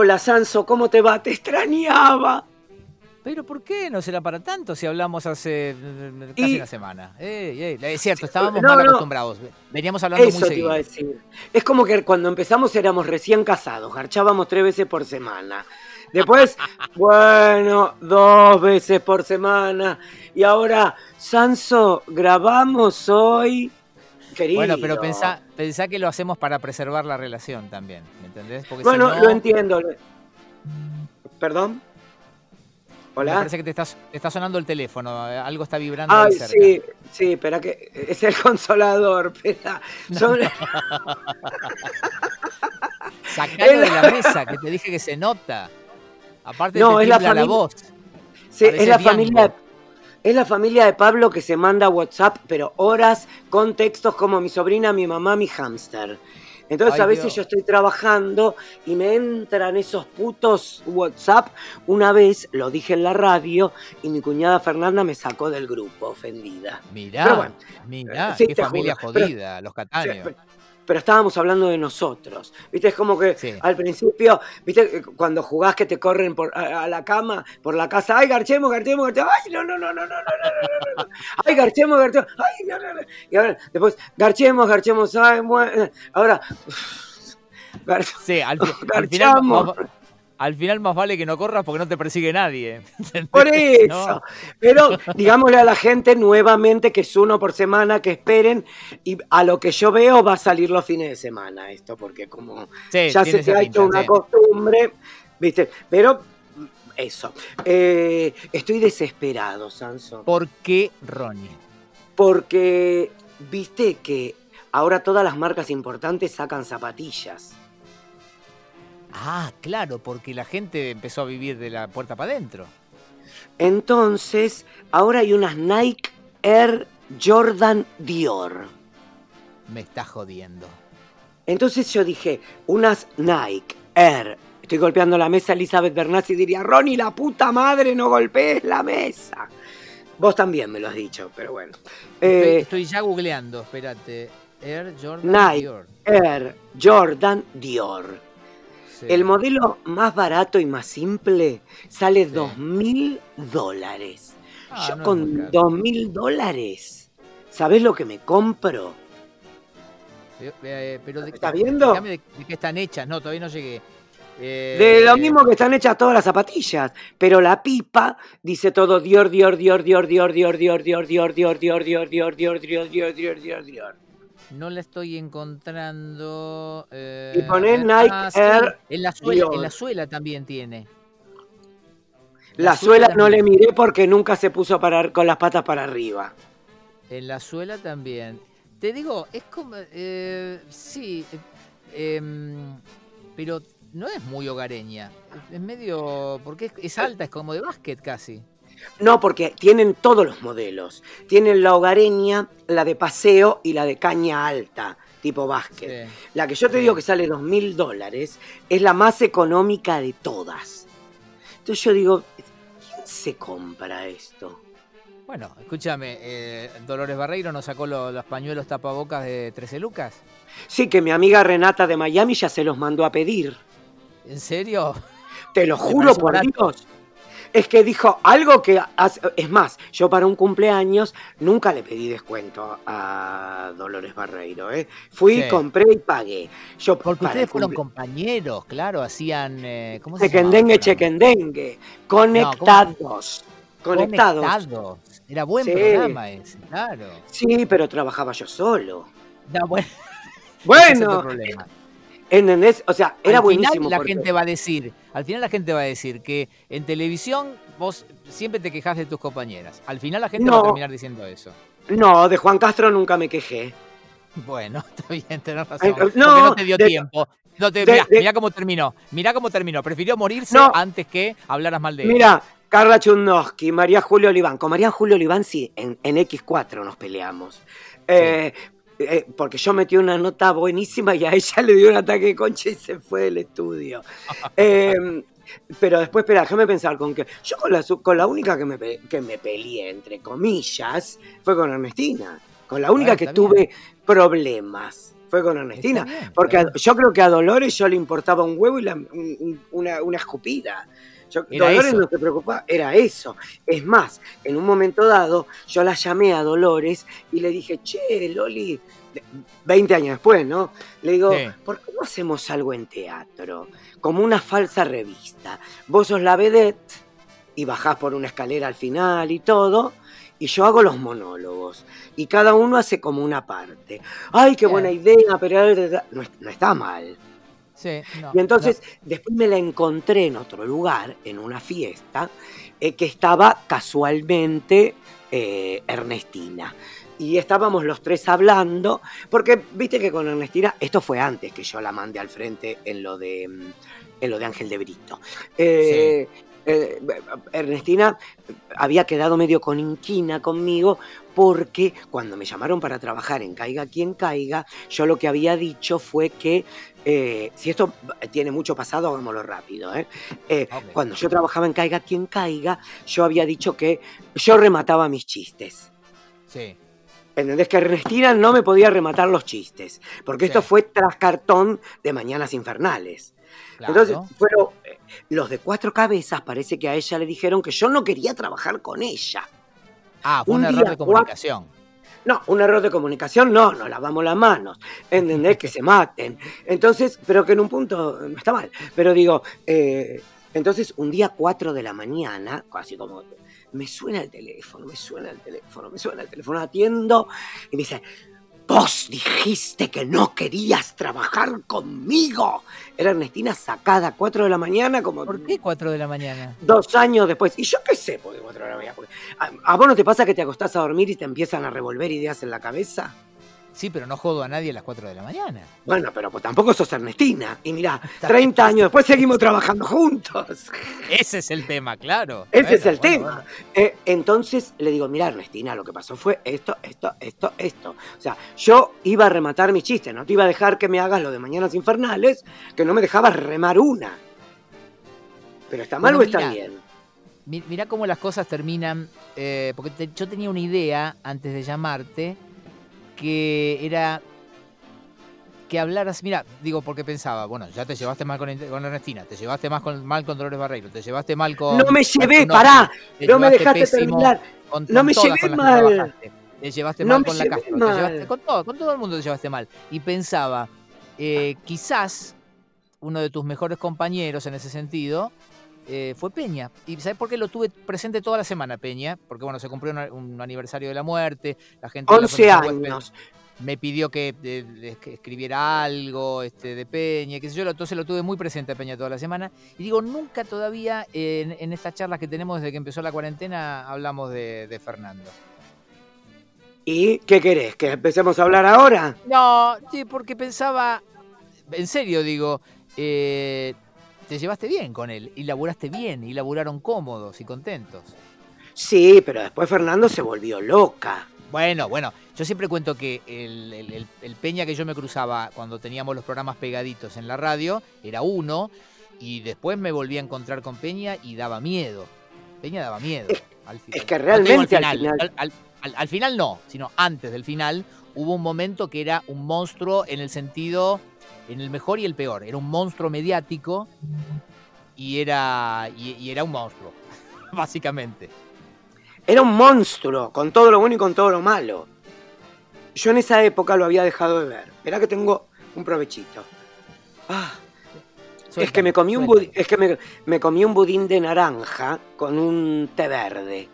Hola, Sanso, ¿cómo te va? Te extrañaba. Pero ¿por qué no será para tanto si hablamos hace eh, casi una semana? es cierto, estábamos mal acostumbrados. Veníamos hablando Eso muy te iba a decir. Es como que cuando empezamos éramos recién casados, garchábamos tres veces por semana. Después, bueno, dos veces por semana. Y ahora, Sanso, grabamos hoy. Querido. Bueno, pero pensá, pensá que lo hacemos para preservar la relación también, ¿me entendés? bueno, lo entiendo. ¿Perdón? Hola. Me parece que te está, está sonando el teléfono, algo está vibrando. Ay, sí, sí, espera que es el consolador, espera. Son... Sacalo de la mesa, que te dije que se nota. Aparte no, es la, la voz. Sí, es la familia es la familia de Pablo que se manda WhatsApp, pero horas con textos como mi sobrina, mi mamá, mi hámster. Entonces a veces yo estoy trabajando y me entran esos putos WhatsApp. Una vez lo dije en la radio y mi cuñada Fernanda me sacó del grupo, ofendida. Mirá, mirá, qué familia jodida, los cataños pero estábamos hablando de nosotros. ¿Viste? Es como que al principio, ¿viste? Cuando jugás que te corren por, a, la cama, por la casa, ¡ay, garchemos, garchemos, garchemos! ¡Ay, no, no, no, no, no, no, no, no! ¡Ay, garchemos, garchemos! ¡Ay, no, no, no! Y ahora, después, garchemos, garchemos, ¡ay, bueno! Ahora. Sí, al, al final al final más vale que no corras porque no te persigue nadie. Por eso. Pero digámosle a la gente nuevamente que es uno por semana, que esperen. Y a lo que yo veo va a salir los fines de semana esto, porque como ya se ha hecho una costumbre, ¿viste? Pero eso. Eh, estoy desesperado, Sanso. ¿Por qué, Ronnie? Porque viste que ahora todas las marcas importantes sacan zapatillas. Ah, claro, porque la gente empezó a vivir de la puerta para adentro. Entonces, ahora hay unas Nike Air Jordan Dior. Me está jodiendo. Entonces yo dije, unas Nike Air. Estoy golpeando la mesa, Elizabeth Bernassi diría, Ronnie, la puta madre, no golpees la mesa. Vos también me lo has dicho, pero bueno. Estoy, eh, ya googleando, espérate. Air Jordan Nike Dior. Air Jordan Dior. El modelo más barato y más simple sale dos mil dólares. Ah, Yo con dos mil dólares, ¿sabés lo que me compro? Eh, eh, pero ¿Estás viendo? De, qué están hechas, no, todavía no llegué. de lo mismo que están hechas todas las zapatillas, pero la pipa dice todo Dior, Dior, Dior, Dior, Dior, Dior, Dior, Dior, Dior, Dior, Dior, Dior, Dior, Dior, Dior, Dior, Dior, Dior, Dior. No la estoy encontrando. Eh, y poner Nike Air. En la, suela, en la suela también tiene. La, suela, no le miré porque nunca se puso a parar con las patas para arriba. En la suela también. Te digo, es como. Eh, sí. Em, pero no es muy hogareña. Es medio. Porque es alta, es como de básquet casi. No, porque tienen todos los modelos. Tienen la hogareña, la de paseo y la de caña alta, tipo básquet. La que yo te digo que sale dos mil dólares es la más económica de todas. Entonces yo digo, ¿quién se compra esto? Bueno, escúchame, eh, Dolores Barreiro nos sacó los pañuelos tapabocas de 13 lucas. Sí, que mi amiga Renata de Miami ya se los mandó a pedir. ¿En serio? Te lo juro por Dios es que dijo algo que... Es más, yo para un cumpleaños nunca le pedí descuento a Dolores Barreiro. ¿eh? Fui, compré y pagué. Yo, Porque ustedes fueron compañeros, claro, hacían... Eh, ¿Cómo se Chequendengue, chequendengue. Conectados. conectados. Era buen programa ese, claro. Sí, pero trabajaba yo solo. bueno. Bueno, ¿Entendés? O sea, era al Final la gente va a decir, al final la gente va a decir que en televisión vos siempre te quejas de tus compañeras. Al final la gente va a terminar diciendo eso. No, de Juan Castro nunca me quejé. Bueno, está bien, tenés razón. no, no te dio tiempo. No mirá, cómo terminó. Mirá cómo terminó. Prefirió morirse antes que hablaras mal de él. Mira, Carla Chundowski, María Julio Oliván. Con María Julio Oliván sí, en, X4 nos peleamos. Eh, eh, porque yo metí una nota buenísima y a ella le dio un ataque de concha y se fue del estudio. Em, pero después, espera, déjame pensar con que. Yo con la, con la única que me, que me peleé, entre comillas, fue con Ernestina. Con la única que tuve problemas. fue con Ernestina. porque yo creo que a Dolores yo le importaba un huevo y una, una, escupida. Dolores no se preocupaba, era eso. Es más, en un momento dado, yo la llamé a Dolores y le dije, che, Loli, 20 años después, ¿no? Le digo, ¿por qué no hacemos algo en teatro? Como una falsa revista. Vos sos la vedette y bajás por una escalera al final y todo, y yo hago los monólogos. Y cada uno hace como una parte. ¡Ay, qué buena idea! Pero no, está mal. Sí, y entonces después me la encontré en otro lugar, en una fiesta, eh, que estaba casualmente eh, Ernestina. Y estábamos los tres hablando, porque viste que con Ernestina, esto fue antes que yo la mandé al frente en lo de, mm, en lo de Ángel de Brito. Eh, eh, Ernestina había quedado medio con inquina conmigo porque cuando me llamaron para trabajar en Caiga quien caiga, yo lo que había dicho fue que, eh, si esto tiene mucho pasado, hagámoslo rápido. ¿eh? Cuando yo trabajaba en Caiga quien caiga, yo había dicho que yo remataba mis chistes. Sí. ¿Entendés? Que Ernestina no me podía rematar los chistes, porque esto fue tras cartón de Mañanas Infernales. Entonces, fueron eh, los de cuatro cabezas, parece que a ella le dijeron que yo no quería trabajar con ella. Ah, fue un, error de comunicación. No, un error de comunicación, no, nos lavamos las manos, ¿entendés? que se maten. Entonces, pero que en un punto no está mal. Pero digo, eh, entonces un día cuatro de la mañana, casi como me suena el teléfono, me suena el teléfono, me suena el teléfono, atiendo y me dice, Vos dijiste que no querías trabajar conmigo. Era Ernestina sacada a 4 de la mañana como... ¿Por qué 4 de la mañana? Dos años después. Y yo qué sé por qué 4 de la mañana. ¿A, ¿A vos no te pasa que te acostás a dormir y te empiezan a revolver ideas en la cabeza? Sí, pero no jodo a nadie a las 4 de la mañana. Bueno, pero pues tampoco sos Ernestina. Y mirá, 30 años después seguimos trabajando juntos. Ese es el tema, claro. Ese es el tema. Eh, entonces le digo, mira, Ernestina, lo que pasó fue esto, esto, esto, esto. O sea, yo iba a rematar mi chiste, no te iba a dejar que me hagas lo de Mañanas Infernales, que no me dejabas remar una. Pero está mal o está bien. Mira cómo las cosas terminan, eh, porque yo tenía una idea antes de llamarte que era que hablaras, mira, digo porque pensaba, bueno, ya te llevaste mal con, Ernestina, te llevaste mal con, mal con Dolores Barreiro, te llevaste mal con... No me llevé, pará, no me dejaste terminar, no me llevé mal. Te llevaste mal con la Castro, te llevaste, con todo, con todo el mundo te llevaste mal. Y pensaba, eh, quizás uno de tus mejores compañeros en ese sentido eh, fue Peña. ¿Y sabes por qué lo tuve presente toda la semana, Peña? Porque, bueno, se cumplió un, aniversario de la muerte, la gente... 11 años. Me, pidió que, escribiera algo este, de Peña, qué sé yo, entonces lo tuve muy presente a Peña toda la semana. Y digo, nunca todavía en, estas charlas que tenemos desde que empezó la cuarentena hablamos de, Fernando. ¿Y qué querés? ¿Que empecemos a hablar ahora? No, sí, porque pensaba, en serio digo, eh, te llevaste bien con él y laburaste bien y laburaron cómodos y contentos. Sí, pero después Fernando se volvió loca. Bueno, bueno, yo siempre cuento que el, Peña que yo me cruzaba cuando teníamos los programas pegaditos en la radio era uno y después me volví a encontrar con Peña y daba miedo. Peña daba miedo. Es, que realmente al final, al final no, sino antes del final hubo un momento que era un monstruo en el sentido en el mejor y el peor. Era un monstruo mediático y era, y, era un monstruo, básicamente. Era un monstruo, con todo lo bueno y con todo lo malo. Yo en esa época lo había dejado de ver. Verá que tengo un provechito. Ah, es que, me comí, un es que me, me comí un budín de naranja con un té verde.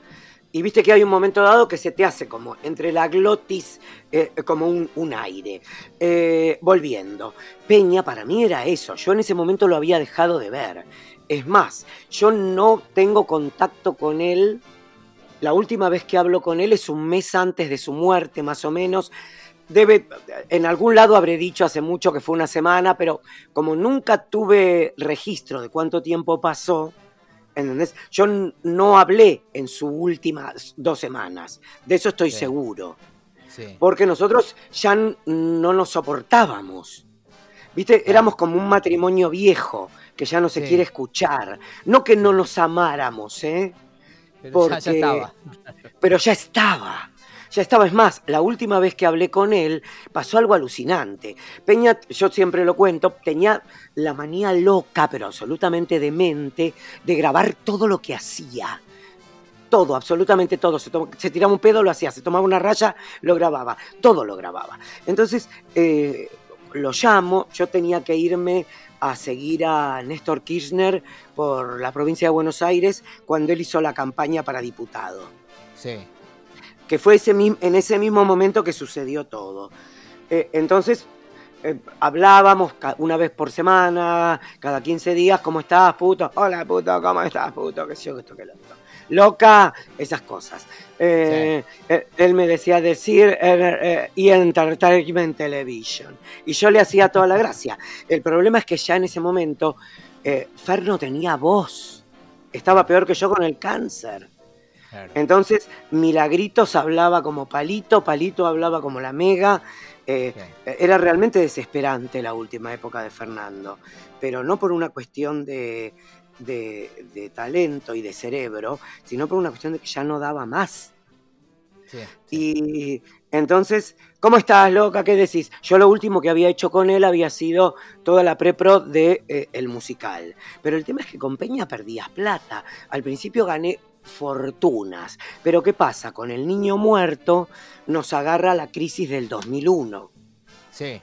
Y viste que hay un momento dado que se te hace como entre la glotis, eh, como un, aire. Eh, volviendo. Peña para mí era eso. Yo en ese momento lo había dejado de ver. Es más, yo no tengo contacto con él. La última vez que hablo con él es un mes antes de su muerte, más o menos. Debe, en algún lado habré dicho hace mucho que fue una semana, pero como nunca tuve registro de cuánto tiempo pasó, ¿Entendés? Yo no hablé en sus últimas dos semanas, de eso estoy seguro. Porque nosotros ya no nos soportábamos. ¿Viste? Éramos como un matrimonio viejo que ya no se quiere escuchar. No que no nos amáramos, ¿eh? Pero ya, estaba. Pero ya estaba. Ya estaba, es más, la última vez que hablé con él pasó algo alucinante. Peña, yo siempre lo cuento, tenía la manía loca, pero absolutamente demente, de grabar todo lo que hacía. Todo, absolutamente todo. Se, tiraba un pedo, lo hacía. Se tomaba una raya, lo grababa. Todo lo grababa. Entonces, eh, lo llamo, yo tenía que irme a seguir a Néstor Kirchner por la provincia de Buenos Aires cuando él hizo la campaña para diputado. Sí. Que fue ese, en ese mismo momento que sucedió todo. Eh, entonces, eh, hablábamos una vez por semana, cada 15 días, ¿cómo estás, puto? Hola, puto, ¿cómo estás, puto? ¿Qué sé yo, esto, que lo otro loca, esas cosas. Eh, él me decía decir eh, y Entertainment Television. Y yo le hacía toda la gracia. El problema es que ya en ese momento Fer no tenía voz. Estaba peor que yo con el cáncer. Entonces, Milagritos hablaba como Palito, Palito hablaba como la Mega. Era realmente desesperante la última época de Fernando, pero no por una cuestión de, de, talento y de cerebro, sino por una cuestión de que ya no daba más. Y entonces, ¿cómo estás, loca? ¿Qué decís? Yo lo último que había hecho con él había sido toda la pre-pro de eh, el musical. Pero el tema es que con Peña perdías plata. Al principio gané fortunas. Pero ¿qué pasa? Con el niño muerto nos agarra la crisis del 2001. Sí.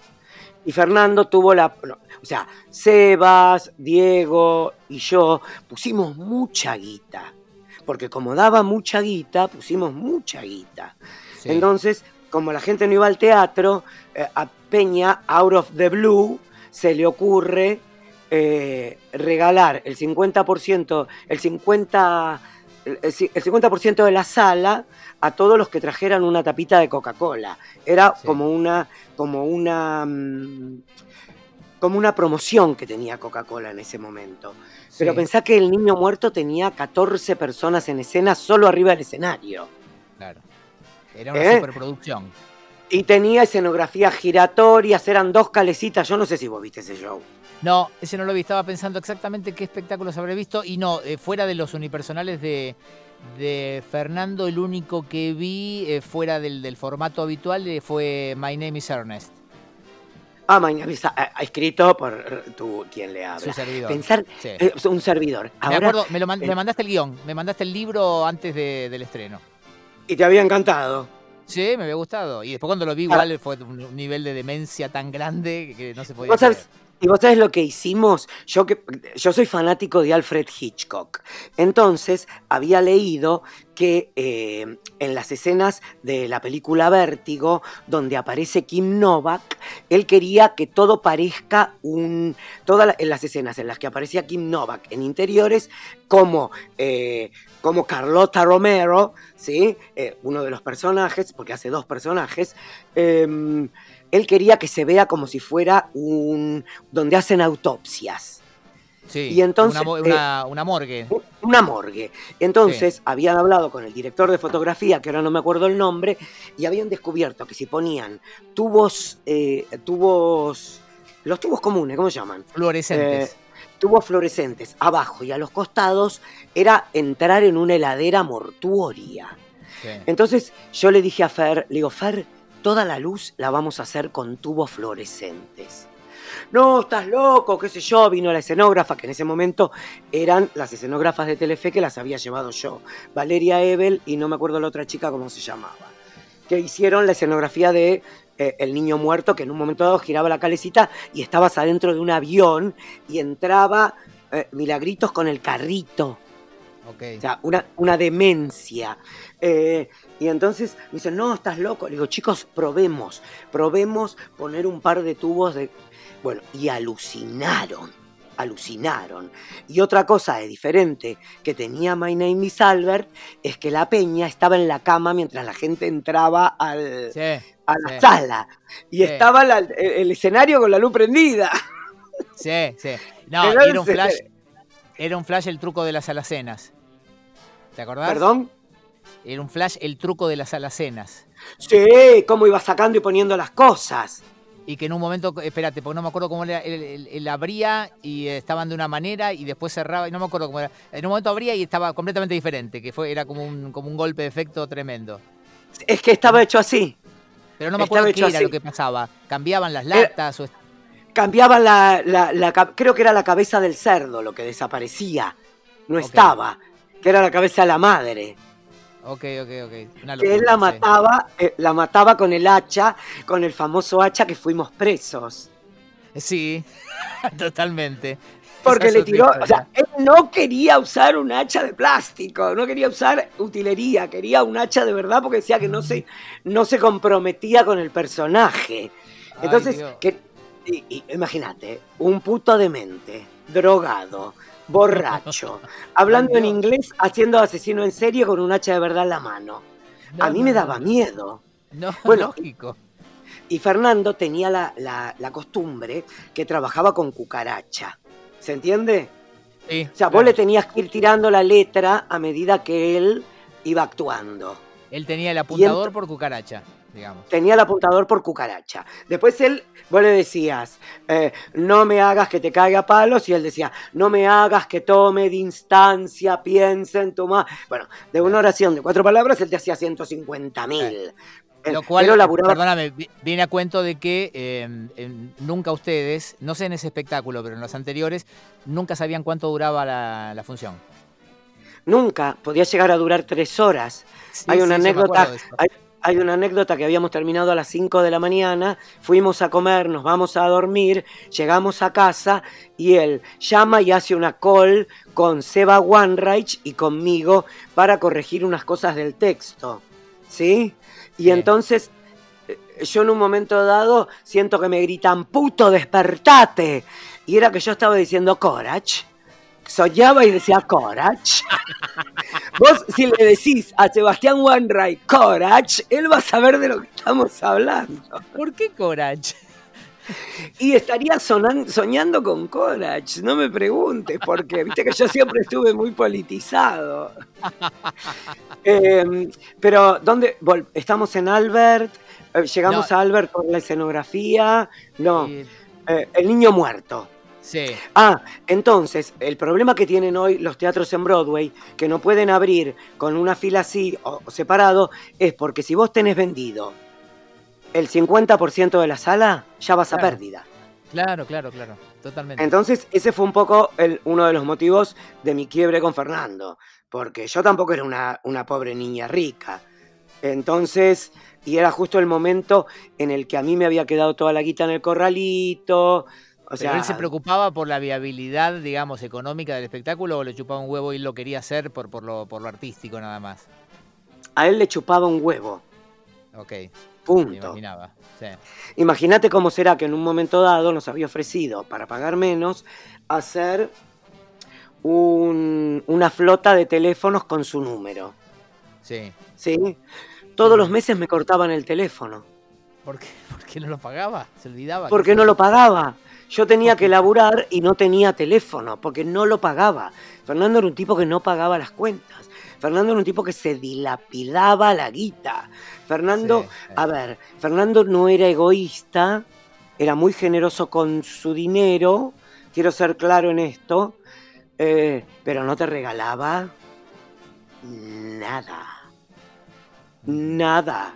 Y Fernando tuvo la... O sea, Sebas, Diego y yo pusimos mucha guita. Porque como daba mucha guita, pusimos mucha guita. Entonces, como la gente no iba al teatro, eh, a Peña, out of the blue, se le ocurre eh, regalar el 50%, el 50%, el 50 de la sala a todos los que trajeran una tapita de Coca-Cola. Era como una, como una, mm, como una promoción que tenía Coca-Cola en ese momento. Pero pensá que el niño muerto tenía 14 personas en escena solo arriba del escenario. Claro. Era una ¿Eh? superproducción. Y tenía escenografía giratoria, eran dos calecitas. Yo no sé si vos viste ese show. No, ese no lo vi. Estaba pensando exactamente qué espectáculos habré visto. Y no, eh, fuera de los unipersonales de, de Fernando, el único que vi eh, fuera del, del, formato habitual fue My Name is Ernest. Ah, mañana ha escrito por tú quien le habla. Su servidor. Pensar, eh, un servidor. me acuerdo, me, lo, me, mandaste el guion, me mandaste el libro antes del estreno. ¿Y te había encantado? Sí, me había gustado. Y después cuando lo vi, igual fue un nivel de demencia tan grande que no se podía. ¿Vos y vos sabés lo que hicimos, yo, que, yo soy fanático de Alfred Hitchcock, entonces había leído que eh, en las escenas de la película Vértigo, donde aparece Kim Novak, él quería que todo parezca un... Todas en las escenas en las que aparecía Kim Novak en interiores, como, eh, como Carlota Romero, ¿sí? Eh, uno de los personajes, porque hace dos personajes, em, él quería que se vea como si fuera un donde hacen autopsias. Sí, y entonces, una, una, morgue. Una morgue. Entonces habían hablado con el director de fotografía, que ahora no me acuerdo el nombre, y habían descubierto que si ponían tubos, eh, tubos, los tubos comunes, ¿cómo se llaman? Fluorescentes. Eh, tubos fluorescentes abajo y a los costados, era entrar en una heladera mortuoria. Entonces yo le dije a Fer, le digo, Fer, toda la luz la vamos a hacer con tubos fluorescentes. No, estás loco, qué sé yo, vino la escenógrafa, que en ese momento eran las escenógrafas de Telefe que las había llevado yo, Valeria Ebel y no me acuerdo la otra chica cómo se llamaba, que hicieron la escenografía de eh, El Niño Muerto, que en un momento dado giraba la calecita y estabas adentro de un avión y entraba eh, Milagritos con el carrito. O sea, una, una demencia. Eh, y entonces me dicen, no, estás loco. Le digo, chicos, probemos, probemos poner un par de tubos de... Bueno, y alucinaron, alucinaron. Y otra cosa diferente que tenía My Name is Albert es que la peña estaba en la cama mientras la gente entraba al, a la sala. Y estaba el, escenario con la luz prendida. Sí, sí. No, era un flash. Era un flash el truco de las alacenas. ¿Te acordás? ¿Perdón? Era un flash el truco de las alacenas. Sí, cómo iba sacando y poniendo las cosas. Y que en un momento, espérate, porque no me acuerdo cómo era, él, abría y estaban de una manera y después cerraba, y no me acuerdo cómo era. En un momento abría y estaba completamente diferente, que fue, era como un, como un golpe de efecto tremendo. Es que estaba hecho así. Pero no me acuerdo qué era lo que pasaba. ¿Cambiaban las latas? o... Cambiaban la, Creo que era la cabeza del cerdo lo que desaparecía. No estaba. Que era la cabeza de la madre. Ok, ok, ok. que él la mataba, eh, la mataba con el hacha, con el famoso hacha que fuimos presos. Sí, totalmente. Porque le tiró, o sea, él no quería usar un hacha de plástico, no quería usar utilería, quería un hacha de verdad porque decía que no se, no se comprometía con el personaje. Entonces, que, imagínate, un puto demente, drogado, borracho, hablando en inglés, haciendo asesino en serie con un hacha de verdad en la mano. a mí me daba miedo. No, bueno, lógico. Y Fernando tenía la, la, costumbre que trabajaba con cucaracha. ¿Se entiende? Sí, o sea, vos le tenías que ir tirando la letra a medida que él iba actuando. Él tenía el apuntador por cucaracha, digamos. Tenía el apuntador por cucaracha. Después él, vos le decías, eh, no me hagas que te caiga a palos, y él decía, no me hagas que tome de instancia, piense en tu más. Bueno, de una oración de cuatro palabras, él te hacía 150 mil. Lo cual, perdóname, viene a cuento de que em, nunca ustedes, no sé en ese espectáculo, pero en los anteriores, nunca sabían cuánto duraba la, función. Nunca, podía llegar a durar tres horas. hay una anécdota, hay, una anécdota que habíamos terminado a las 5 de la mañana, fuimos a comer, nos vamos a dormir, llegamos a casa y él llama y hace una call con Seba Wanreich y conmigo para corregir unas cosas del texto. ¿Sí? Y entonces eh, yo en un momento dado siento que me gritan, puto, despertate. Y era que yo estaba diciendo Corach. Soñaba y decía Corach. Vos, si le decís a Sebastián Wanray Corach, él va a saber de lo que estamos hablando. ¿Por qué Corach? Y estaría soñando con Corach, no me preguntes, porque viste que yo siempre estuve muy politizado. Em, pero, ¿dónde? Estamos en Albert, eh, llegamos a Albert con la escenografía, no, eh, el niño muerto. Sí. Ah, entonces, el problema que tienen hoy los teatros en Broadway, que no pueden abrir con una fila así o separado, es porque si vos tenés vendido el 50% de la sala, ya vas a pérdida. Claro, claro, claro, totalmente. Entonces, ese fue un poco el, uno de los motivos de mi quiebre con Fernando, porque yo tampoco era una, una pobre niña rica. Entonces, y era justo el momento en el que a mí me había quedado toda la guita en el corralito. O sea, él se preocupaba por la viabilidad, digamos, económica del espectáculo o le chupaba un huevo y lo quería hacer por, por, lo, por lo artístico nada más? A él le chupaba un huevo. Ok. Punto. Imagínate cómo será que en un momento dado nos había ofrecido, para pagar menos, hacer una flota de teléfonos con su número. Sí. ¿Sí? Todos los meses me cortaban el teléfono. ¿Por qué? ¿Por qué no lo pagaba? ¿Se olvidaba? Porque no lo pagaba. Yo tenía que laburar y no tenía teléfono, porque no lo pagaba. Fernando era un tipo que no pagaba las cuentas. Fernando era un tipo que se dilapidaba la guita. Fernando, a ver, Fernando no era egoísta, era muy generoso con su dinero, quiero ser claro en esto, eh, pero no te regalaba nada. Nada.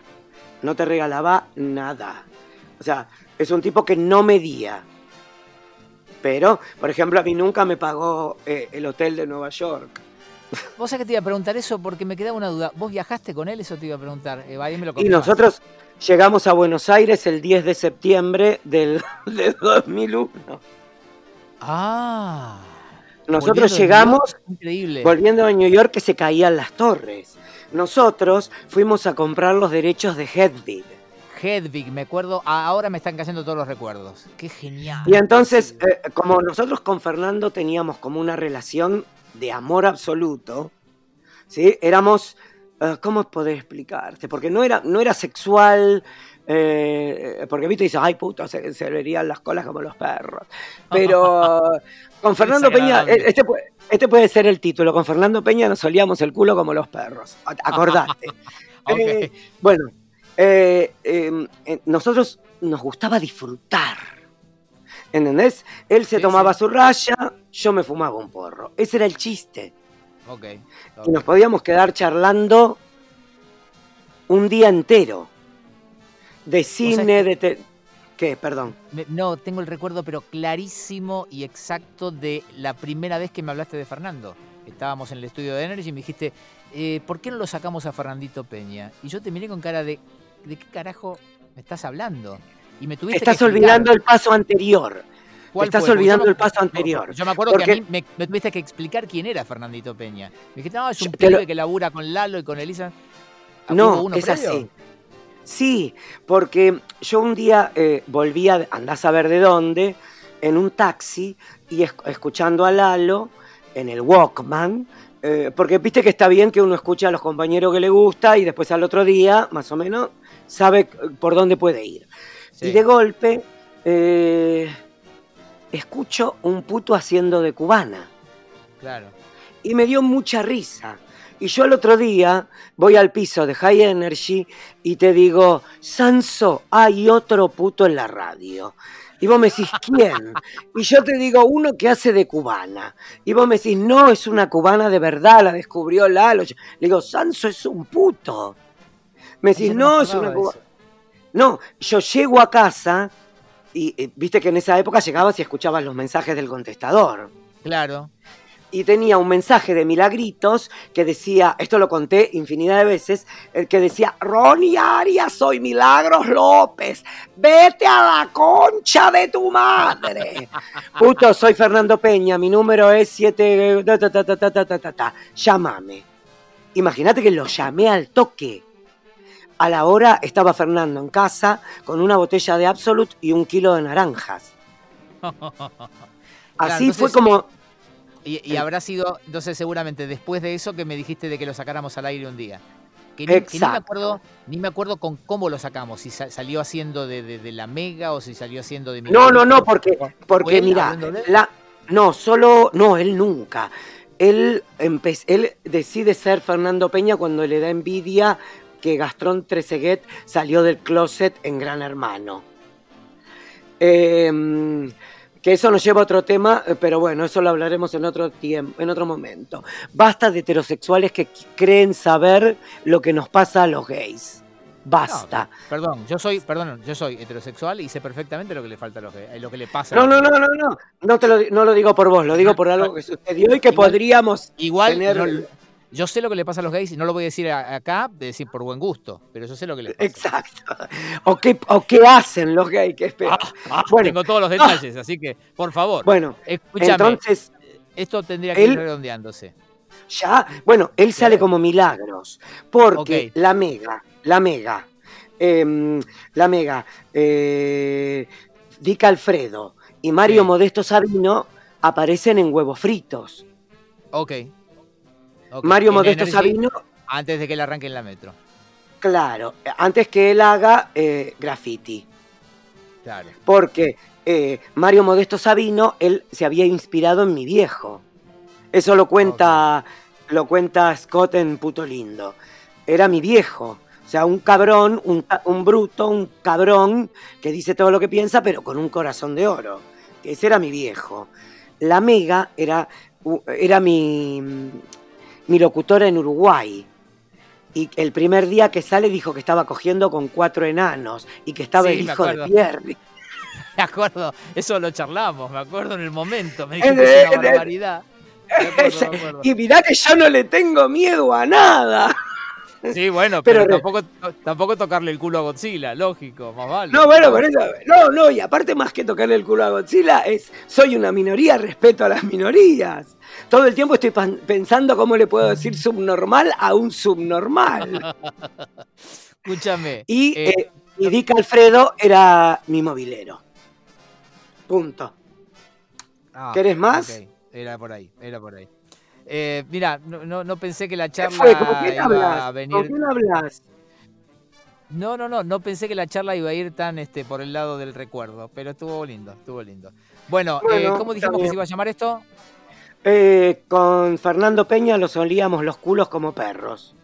No te regalaba nada. O sea, es un tipo que no medía. Pero, por ejemplo, a mí nunca me pagó eh, el hotel de Nueva York. Vos sabés que te iba a preguntar eso porque me quedaba una duda. ¿Vos viajaste con él? Eso te iba a preguntar. Eh, y nosotros llegamos a Buenos Aires el 10 de septiembre del, 2001. Ah. Nosotros llegamos increíble. volviendo a New York que se caían las torres. Nosotros fuimos a comprar los derechos de Hedwig. Hedwig, me acuerdo, ahora me están cayendo todos los recuerdos. Qué genial. Y entonces, eh, como nosotros con Fernando teníamos como una relación de amor absoluto, ¿sí? Éramos, uh, ¿cómo poder explicarte? Porque no era, no era sexual, eh, porque viste dice, ay puto, se, se verían las colas como los perros. Pero con Fernando Peña, este, este, puede ser el título, con Fernando Peña nos solíamos el culo como los perros, acordate. Eh, bueno, em, nosotros nos gustaba disfrutar. ¿Entendés? Él se tomaba su raya, yo me fumaba un porro. Ese era el chiste. Ok. Y nos podíamos quedar charlando un día entero de cine, de... ¿Qué? Perdón. no, tengo el recuerdo, pero clarísimo y exacto de la primera vez que me hablaste de Fernando. Estábamos en el estudio de Energy y me dijiste, eh, ¿por qué no lo sacamos a Fernandito Peña? Y yo te miré con cara de, ¿de qué carajo me estás hablando? Y me tuviste Estás olvidando el paso anterior. estás olvidando el paso anterior. Yo me acuerdo que a mí me, tuviste que explicar quién era Fernandito Peña. Me dijiste, no, es un pibe que labura con Lalo y con Elisa. No, es así. Sí, porque yo un día eh, volví a, andás a ver de dónde, en un taxi y escuchando a Lalo en el Walkman, eh, porque viste que está bien que uno escuche a los compañeros que le gusta y después al otro día, más o menos, sabe por dónde puede ir. Y de golpe eh, escucho un puto haciendo de cubana. Claro. Y me dio mucha risa. Y yo el otro día voy al piso de High Energy y te digo, Sanso, hay otro puto en la radio. Y vos me decís, ¿quién? Y yo te digo, uno que hace de cubana. Y vos me decís, no, es una cubana de verdad, la descubrió Lalo. Le digo, Sanso es un puto. Me decís, no, es una cubana. No, yo llego a casa y eh, viste que en esa época llegabas y escuchabas los mensajes del contestador. Claro y tenía un mensaje de Milagritos que decía, esto lo conté infinidad de veces, el que decía, Ronnie Arias, soy Milagros López, vete a la concha de tu madre. Puto, soy Fernando Peña, mi número es 7... Llámame. Imagínate que lo llamé al toque. A la hora estaba Fernando en casa con una botella de Absolute y un kilo de naranjas. Así fue como y, habrá sido, entonces seguramente después de eso que me dijiste de que lo sacáramos al aire un día. Que ni, me acuerdo, ni me acuerdo con cómo lo sacamos, si salió haciendo de, la Mega o si salió haciendo de No, no, no, porque, porque mira, la, no, solo, no, él nunca. Él, él decide ser Fernando Peña cuando le da envidia que Gastrón Treseguet salió del closet en Gran Hermano. Eh, que eso nos lleva a otro tema, eh, pero bueno, eso lo hablaremos en otro tiempo, en otro momento. Basta de heterosexuales que creen saber lo que nos pasa a los gays. Basta. perdón, yo soy, perdón, yo soy heterosexual y sé perfectamente lo que le falta a los gays, lo que le pasa. No, no, no, no, no, no te lo, no lo digo por vos, lo digo por algo que sucedió y que podríamos igual tener... Yo sé lo que le pasa a los gays y no lo voy a decir acá, de decir por buen gusto, pero yo sé lo que les pasa. Exacto. O qué, o qué hacen los gays, que esperan. Ah, ah, bueno. Tengo todos los detalles, así que, por favor. Bueno, escúchame. Entonces, esto tendría que ir redondeándose. Ya, bueno, él sale como milagros, porque la mega, la mega, em, la mega, eh, Dick Alfredo y Mario Modesto Sabino aparecen en huevos fritos. Ok. Mario Modesto Sabino. Antes de que él arranque en la metro. Claro, antes que él haga eh, graffiti. Claro. Porque eh, Mario Modesto Sabino, él se había inspirado en mi viejo. Eso lo cuenta, lo cuenta Scott en Puto Lindo. Era mi viejo. O sea, un cabrón, un, un, bruto, un cabrón que dice todo lo que piensa, pero con un corazón de oro. Ese era mi viejo. La Mega era, era mi, mi locutora en Uruguay. Y el primer día que sale dijo que estaba cogiendo con cuatro enanos y que estaba el hijo de Pierre. Me acuerdo, eso lo charlamos, me acuerdo en el momento, me dijiste una barbaridad. Y mirá que yo no le tengo miedo a nada. Sí, bueno, pero, tampoco, tampoco tocarle el culo a Godzilla, lógico, más vale. No, bueno, por eso, no, no, y aparte más que tocarle el culo a Godzilla, es, soy una minoría, respeto a las minorías. Todo el tiempo estoy pensando cómo le puedo decir subnormal a un subnormal. Escúchame. Y, eh, eh, y Dick Alfredo era mi movilero. Punto. Ah, ¿Querés más? Era por ahí, era por ahí. Eh, mira, no, no, pensé que la charla iba a venir. ¿Con quién hablas? No, no, no, no pensé que la charla iba a ir tan este, por el lado del recuerdo, pero estuvo lindo, estuvo lindo. Bueno, eh, ¿cómo dijimos que se iba a llamar esto? Eh, con Fernando Peña los olíamos los culos como perros.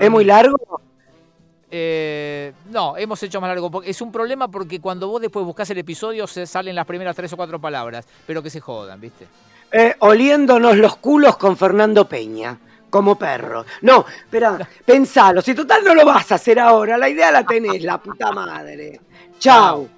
¿Es muy largo? no, hemos hecho más largo. Es un problema porque cuando vos después buscas el episodio se salen las primeras tres o cuatro palabras, pero que se jodan, ¿viste? Eh, oliéndonos los culos con Fernando Peña. como perro. No, espera, pensalo, si total no lo vas a hacer ahora, la idea la tenés, la puta madre. Chao.